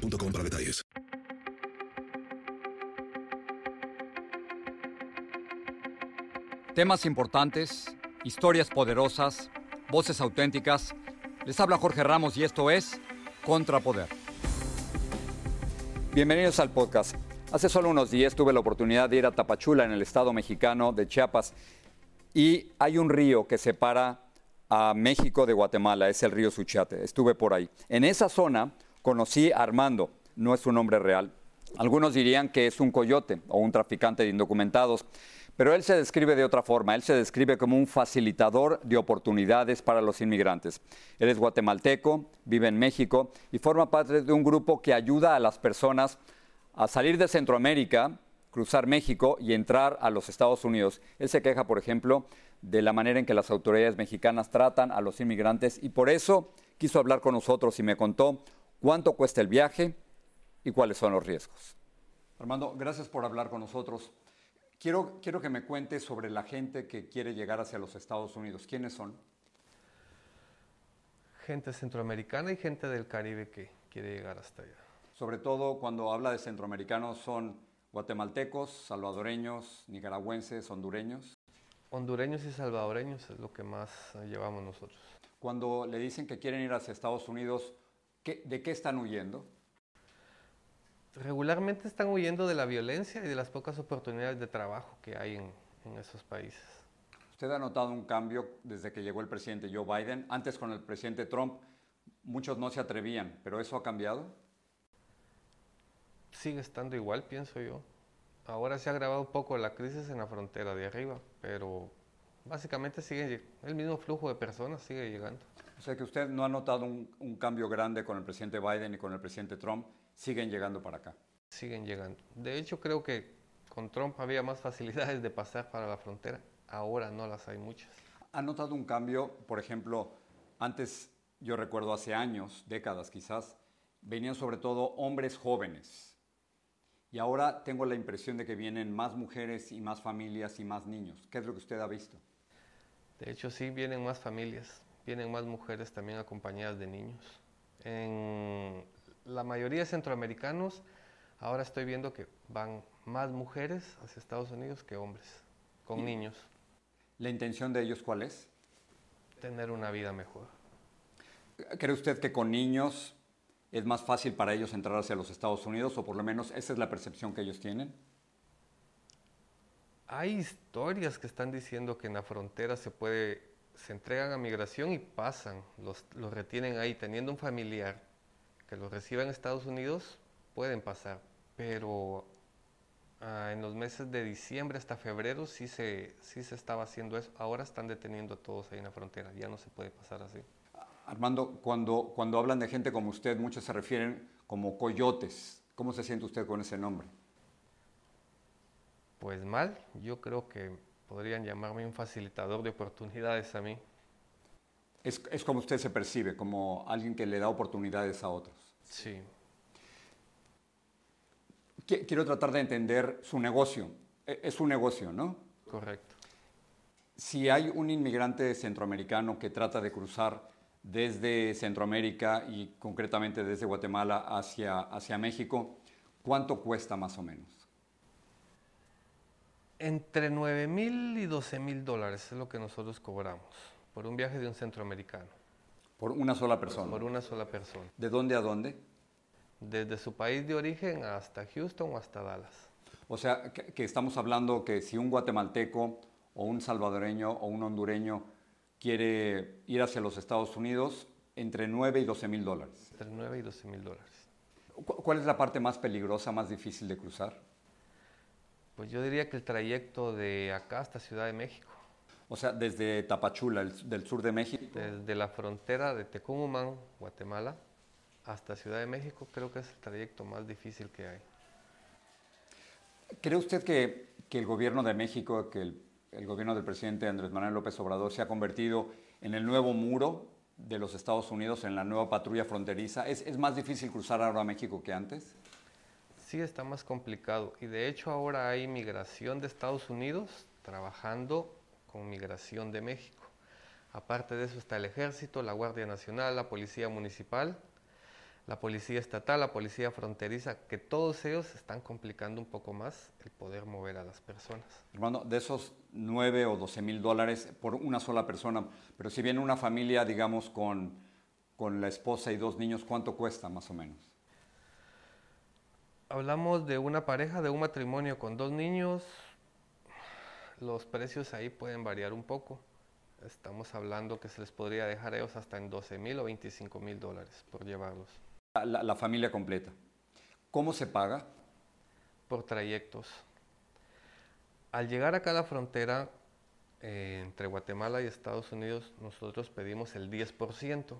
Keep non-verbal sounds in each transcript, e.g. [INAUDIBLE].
para detalles. Temas importantes, historias poderosas, voces auténticas. Les habla Jorge Ramos y esto es Contrapoder. Bienvenidos al podcast. Hace solo unos días tuve la oportunidad de ir a Tapachula, en el estado mexicano de Chiapas, y hay un río que separa a México de Guatemala, es el río Suchiate. Estuve por ahí. En esa zona conocí a Armando, no es un nombre real. Algunos dirían que es un coyote o un traficante de indocumentados, pero él se describe de otra forma. Él se describe como un facilitador de oportunidades para los inmigrantes. Él es guatemalteco, vive en México y forma parte de un grupo que ayuda a las personas a salir de Centroamérica, cruzar México y entrar a los Estados Unidos. Él se queja, por ejemplo, de la manera en que las autoridades mexicanas tratan a los inmigrantes y por eso quiso hablar con nosotros y me contó cuánto cuesta el viaje y cuáles son los riesgos. Armando, gracias por hablar con nosotros. Quiero, quiero que me cuentes sobre la gente que quiere llegar hacia los Estados Unidos. ¿Quiénes son? Gente centroamericana y gente del Caribe que quiere llegar hasta allá. Sobre todo cuando habla de centroamericanos son guatemaltecos, salvadoreños, nicaragüenses, hondureños. Hondureños y salvadoreños es lo que más llevamos nosotros. Cuando le dicen que quieren ir hacia Estados Unidos, ¿de qué están huyendo? Regularmente están huyendo de la violencia y de las pocas oportunidades de trabajo que hay en, en esos países. ¿Usted ha notado un cambio desde que llegó el presidente Joe Biden? Antes con el presidente Trump muchos no se atrevían, pero ¿eso ha cambiado? Sigue estando igual, pienso yo. Ahora se ha agravado un poco la crisis en la frontera de arriba, pero básicamente sigue el mismo flujo de personas sigue llegando. O sea que usted no ha notado un, un, cambio grande con el presidente Biden y con el presidente Trump, siguen llegando para acá. Siguen llegando. De hecho, creo que con Trump había más [LAUGHS] facilidades de pasar para la frontera. Ahora no las hay muchas. ¿Ha notado un cambio? Por ejemplo, antes, yo recuerdo hace años, décadas quizás, venían sobre todo hombres jóvenes y ahora tengo la impresión de que vienen más mujeres y más familias y más niños. ¿Qué es lo que usted ha visto? De hecho, sí, vienen más familias, vienen más mujeres también acompañadas de niños. En la mayoría de centroamericanos, ahora estoy viendo que van más mujeres hacia Estados Unidos que hombres, con niños. ¿La intención de ellos cuál es? Tener una vida mejor. ¿Cree usted que con niños es más fácil para ellos entrar hacia los Estados Unidos o por lo menos esa es la percepción que ellos tienen? Hay historias que están diciendo que en la frontera se puede, se entregan a migración y pasan, los, los retienen ahí, teniendo un familiar que los reciba en Estados Unidos, pueden pasar, pero ah, en los meses de diciembre hasta febrero sí se, sí se estaba haciendo eso, ahora están deteniendo a todos ahí en la frontera, ya no se puede pasar así. Armando, cuando, cuando hablan de gente como usted, muchos se refieren como coyotes. ¿Cómo se siente usted con ese nombre? Pues mal, yo creo que podrían llamarme un facilitador de oportunidades a mí. Es, es como usted se percibe, como alguien que le da oportunidades a otros. Sí. Quiero tratar de entender su negocio. E, es un negocio, ¿no? Correcto. Si hay un inmigrante centroamericano que trata de cruzar desde Centroamérica y concretamente desde Guatemala hacia, hacia México, ¿cuánto cuesta más o menos? Entre 9 mil y 12 mil dólares es lo que nosotros cobramos por un viaje de un centroamericano. ¿Por una sola persona? Por una sola persona. ¿De dónde a dónde? Desde su país de origen hasta Houston o hasta Dallas. O sea, que, que estamos hablando que si un guatemalteco o un salvadoreño o un hondureño quiere ir hacia los Estados Unidos entre 9 y 12 mil dólares. Entre 9 y 12 mil dólares. ¿Cuál es la parte más peligrosa, más difícil de cruzar? Pues yo diría que el trayecto de acá hasta Ciudad de México. O sea, desde Tapachula, el, del sur de México. Desde la frontera de Tecumumán, Guatemala, hasta Ciudad de México creo que es el trayecto más difícil que hay. ¿Cree usted que, que el gobierno de México, que el, el, gobierno del presidente Andrés Manuel López Obrador se ha convertido en el nuevo muro de los Estados Unidos, en la nueva patrulla fronteriza? ¿Es, es más difícil cruzar ahora a México que antes? Sí, está más complicado. Y de hecho ahora hay migración de Estados Unidos trabajando con migración de México. Aparte de eso está el ejército, la Guardia Nacional, la Policía Municipal la policía estatal, la policía fronteriza, que todos ellos están complicando un poco más el poder mover a las personas. Hermano, de esos 9 o 12 mil dólares por una sola persona, pero si viene una familia, digamos, con, con la esposa y dos niños, ¿cuánto cuesta más o menos? Hablamos de una pareja, de un matrimonio con dos niños, los precios ahí pueden variar un poco. Estamos hablando que se les podría dejar a ellos hasta en 12 mil o 25 mil dólares por llevarlos. La, la, familia completa. ¿Cómo se paga? Por trayectos. Al llegar acá a la frontera eh, entre Guatemala y Estados Unidos, nosotros pedimos el 10%.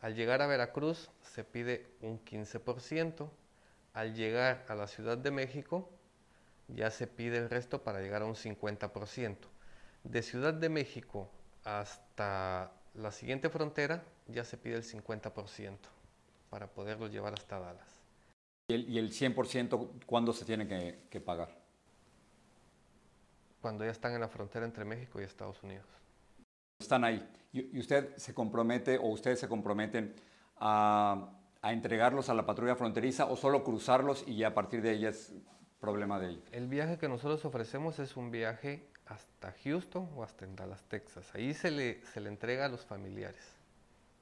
Al llegar a Veracruz se pide un 15%. Al llegar a la Ciudad de México ya se pide el resto para llegar a un 50%. De Ciudad de México hasta la siguiente frontera ya se pide el 50% para poderlo llevar hasta Dallas. ¿Y el, y el 100% cuándo se tiene que, que, pagar? Cuando ya están en la frontera entre México y Estados Unidos. Están ahí. ¿Y, y usted se compromete o ustedes se comprometen a, a, entregarlos a la patrulla fronteriza o solo cruzarlos y ya a partir de ahí es problema de ellos? El viaje que nosotros ofrecemos es un viaje hasta Houston o hasta en Dallas, Texas. Ahí se le, se le entrega a los familiares,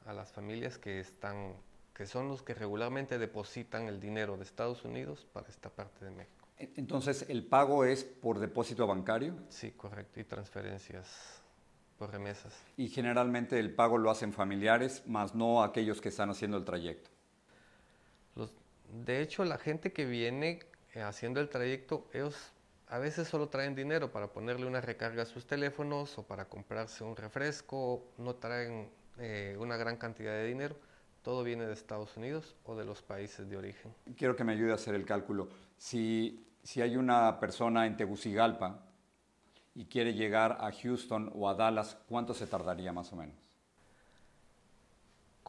a las familias que están que son los que regularmente depositan el dinero de Estados Unidos para esta parte de México. Entonces, ¿el pago es por depósito bancario? Sí, correcto, y transferencias por remesas. Y generalmente el pago lo hacen familiares, más no aquellos que están haciendo el trayecto. De hecho, la gente que viene eh, haciendo el trayecto, ellos a veces solo traen dinero para ponerle una recarga a sus teléfonos o para comprarse un refresco, no traen eh, una gran cantidad de dinero todo viene de Estados Unidos o de los países de origen. Quiero que me ayude a hacer el cálculo. Si, si hay una persona en Tegucigalpa y quiere llegar a Houston o a Dallas, ¿cuánto se tardaría más o menos?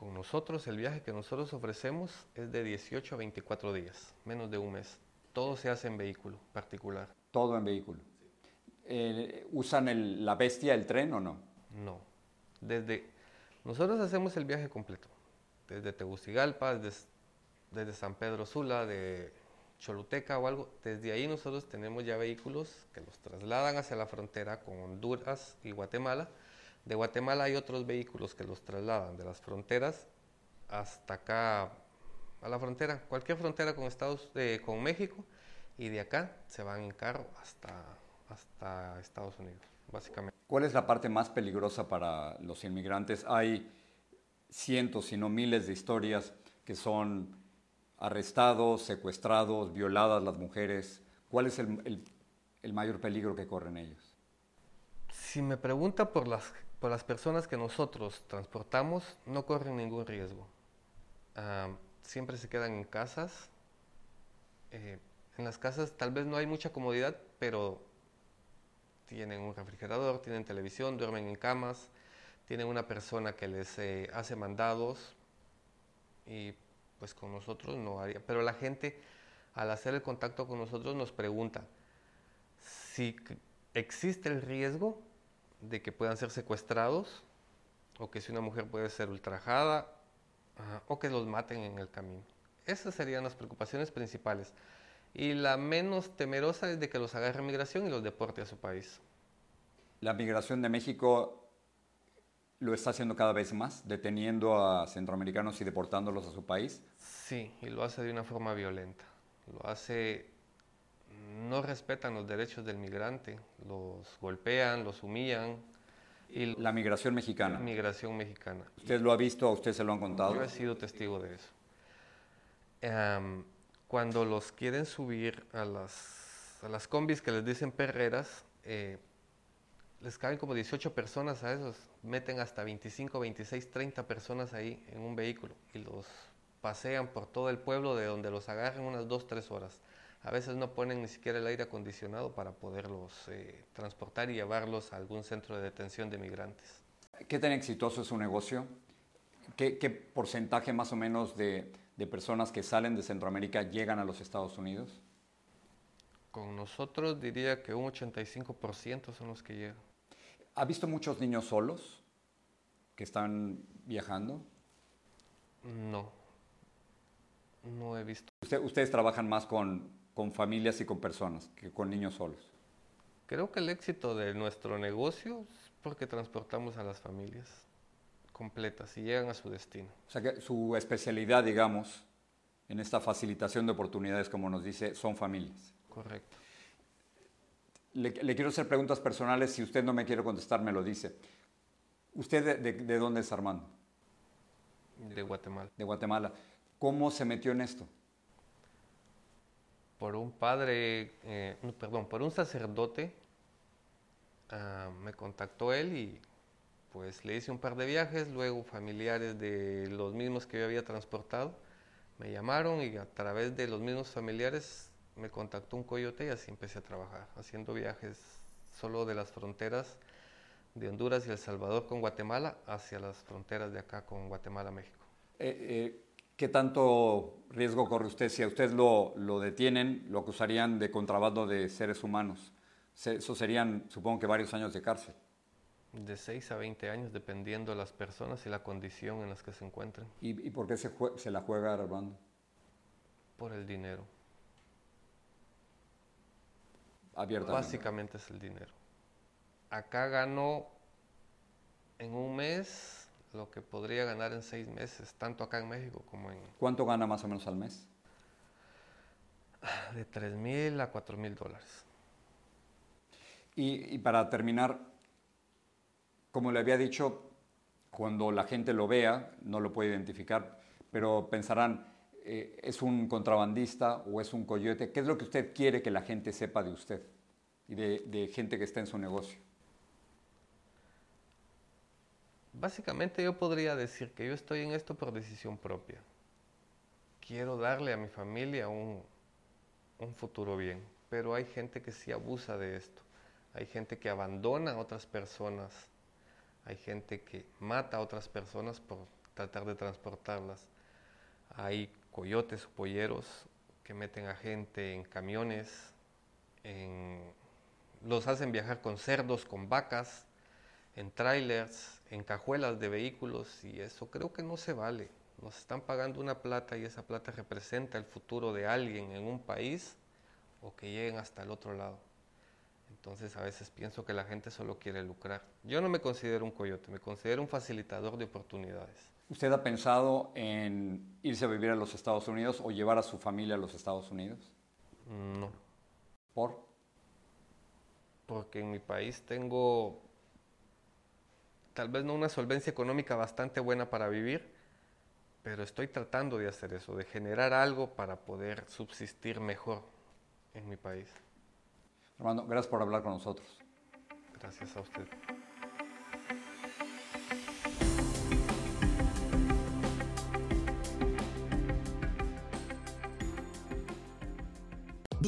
Con nosotros, el viaje que nosotros ofrecemos es de 18 a 24 días, menos de un mes. Todo se hace en vehículo particular. Todo en vehículo. Eh, ¿Usan el, la bestia, el tren o no? No. Desde, nosotros hacemos el viaje completo desde Tegucigalpa, desde, desde, San Pedro Sula, de Choluteca o algo, desde ahí nosotros tenemos ya vehículos que los trasladan hacia la frontera con Honduras y Guatemala. De Guatemala hay otros vehículos que los trasladan de las fronteras hasta acá a la frontera, cualquier frontera con Estados, eh, con México, y de acá se van en carro hasta, hasta Estados Unidos, básicamente. ¿Cuál es la parte más peligrosa para los inmigrantes? Hay cientos, si no miles de historias que son arrestados, secuestrados, violadas las mujeres. ¿Cuál es el, el, el mayor peligro que corren ellos? Si me pregunta por las, por las personas que nosotros transportamos, no corren ningún riesgo. Uh, siempre se quedan en casas. Eh, en las casas tal vez no hay mucha comodidad, pero tienen un refrigerador, tienen televisión, duermen en camas, tienen una persona que les eh, hace mandados y pues con nosotros no haría. Pero la gente al hacer el contacto con nosotros nos pregunta si existe el riesgo de que puedan ser secuestrados o que si una mujer puede ser ultrajada o que los maten en el camino. Esas serían las preocupaciones principales. Y la menos temerosa es de que los agarre migración y los deporte a su país. La migración de México lo está haciendo cada vez más, deteniendo a centroamericanos y deportándolos a su país? Sí, y lo hace de una forma violenta. Lo hace, no respetan los derechos del migrante, los golpean, los humillan. Y la migración mexicana. Migración mexicana. ¿Usted lo ha visto? ¿A usted se lo han contado? Yo he sido testigo de eso. Um, cuando los quieren subir a las, a las combis que les dicen perreras, eh, les caben como 18 personas a esos, meten hasta 25, 26, 30 personas ahí en un vehículo y los pasean por todo el pueblo de donde los agarran unas dos, tres horas. A veces no ponen ni siquiera el aire acondicionado para poderlos eh, transportar y llevarlos a algún centro de detención de migrantes. ¿Qué tan exitoso es su negocio? ¿Qué, porcentaje más o menos de, de personas que salen de Centroamérica llegan a los Estados Unidos? Con nosotros diría que un 85% son los que llegan. ¿Ha visto muchos niños solos que están viajando? No, no he visto. ustedes trabajan más con, con familias y con personas que con niños solos. Creo que el éxito de nuestro negocio es porque transportamos a las familias completas y llegan a su destino. O sea que su especialidad, digamos, en esta facilitación de oportunidades, como nos dice, son familias. Correcto. Le, quiero hacer preguntas personales. Si usted no me quiere contestar, me lo dice. ¿Usted de, dónde es Armando? De Guatemala. De Guatemala. ¿Cómo se metió en esto? Por un padre, eh, perdón, por un sacerdote. Ah, me contactó él y pues le hice un par de viajes. Luego familiares de los mismos que yo había transportado me llamaron y a través de los mismos familiares me contactó un coyote y así empecé a trabajar, haciendo viajes solo de las fronteras de Honduras y El Salvador con Guatemala hacia las fronteras de acá con Guatemala, México. Eh, eh, ¿Qué tanto riesgo corre usted? Si a usted lo, lo, detienen, lo acusarían de contrabando de seres humanos. Eso serían, supongo que varios años de cárcel. De 6 a 20 años, dependiendo de las personas y la condición en las que se encuentren. ¿Y, y por qué se, se la juega Armando? Por el dinero. Básicamente es el dinero. Acá gano en un mes lo que podría ganar en seis meses, tanto acá en México como en... ¿Cuánto gana más o menos al mes? De 3 mil a 4 mil dólares. Y, y para terminar, como le había dicho, cuando la gente lo vea, no lo puede identificar, pero pensarán, eh, es un contrabandista o es un coyote? ¿Qué es lo que usted quiere que la gente sepa de usted y de, gente que está en su negocio? Básicamente yo podría decir que yo estoy en esto por decisión propia. Quiero darle a mi familia un, un futuro bien, pero hay gente que sí abusa de esto. Hay gente que abandona a otras personas. Hay gente que mata a otras personas por tratar de transportarlas. Hay coyotes o polleros que meten a gente en camiones, los hacen viajar con cerdos, con vacas, en trailers, en cajuelas de vehículos y eso creo que no se vale. Nos están pagando una plata y esa plata representa el futuro de alguien en un país o que lleguen hasta el otro lado. Entonces a veces pienso que la gente solo quiere lucrar. Yo no me considero un coyote, me considero un facilitador de oportunidades. ¿Usted ha pensado en irse a vivir a los Estados Unidos o llevar a su familia a los Estados Unidos? No. ¿Por? Porque en mi país tengo tal vez no una solvencia económica bastante buena para vivir, pero estoy tratando de hacer eso, de generar algo para poder subsistir mejor en mi país. Armando, gracias por hablar con nosotros. Gracias a usted.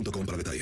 Mobile .com para detalles.